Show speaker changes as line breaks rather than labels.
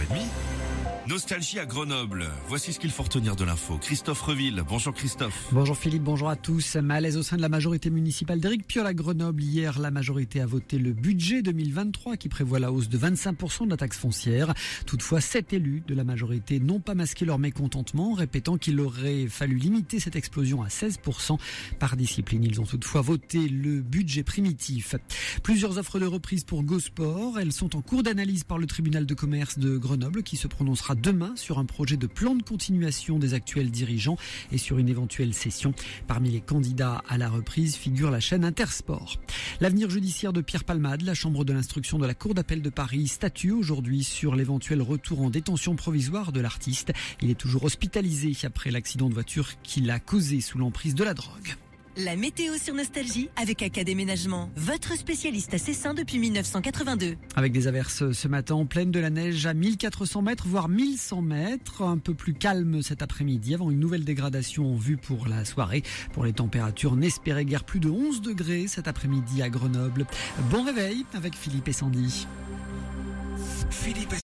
7h30. Nostalgie à Grenoble. Voici ce qu'il faut retenir de l'info. Christophe Reville. Bonjour Christophe.
Bonjour Philippe, bonjour à tous. Malaise au sein de la majorité municipale d'Éric Piolle à Grenoble. Hier, la majorité a voté le budget 2023 qui prévoit la hausse de 25% de la taxe foncière. Toutefois, sept élus de la majorité n'ont pas masqué leur mécontentement, répétant qu'il aurait fallu limiter cette explosion à 16%. Par discipline, ils ont toutefois voté le budget primitif. Plusieurs offres de reprise pour GoSport. Elles sont en cours d'analyse par le tribunal de commerce de Grenoble qui se prononcera demain sur un projet de plan de continuation des actuels dirigeants et sur une éventuelle cession. Parmi les candidats à la reprise figure la chaîne Intersport. L'avenir judiciaire de Pierre Palmade, la chambre de l'instruction de la Cour d'appel de Paris statue aujourd'hui sur l'éventuel retour en détention provisoire de l'artiste. Il est toujours hospitalisé après l'accident de voiture qu'il a causé sous l'emprise de la drogue.
La météo sur Nostalgie avec Académénagement, votre spécialiste à Cessin depuis 1982.
Avec des averses ce matin en pleine de la neige à 1400 mètres, voire 1100 mètres. Un peu plus calme cet après-midi avant une nouvelle dégradation en vue pour la soirée. Pour les températures, n'espérez guère plus de 11 degrés cet après-midi à Grenoble. Bon réveil avec Philippe et Sandy.
Philippe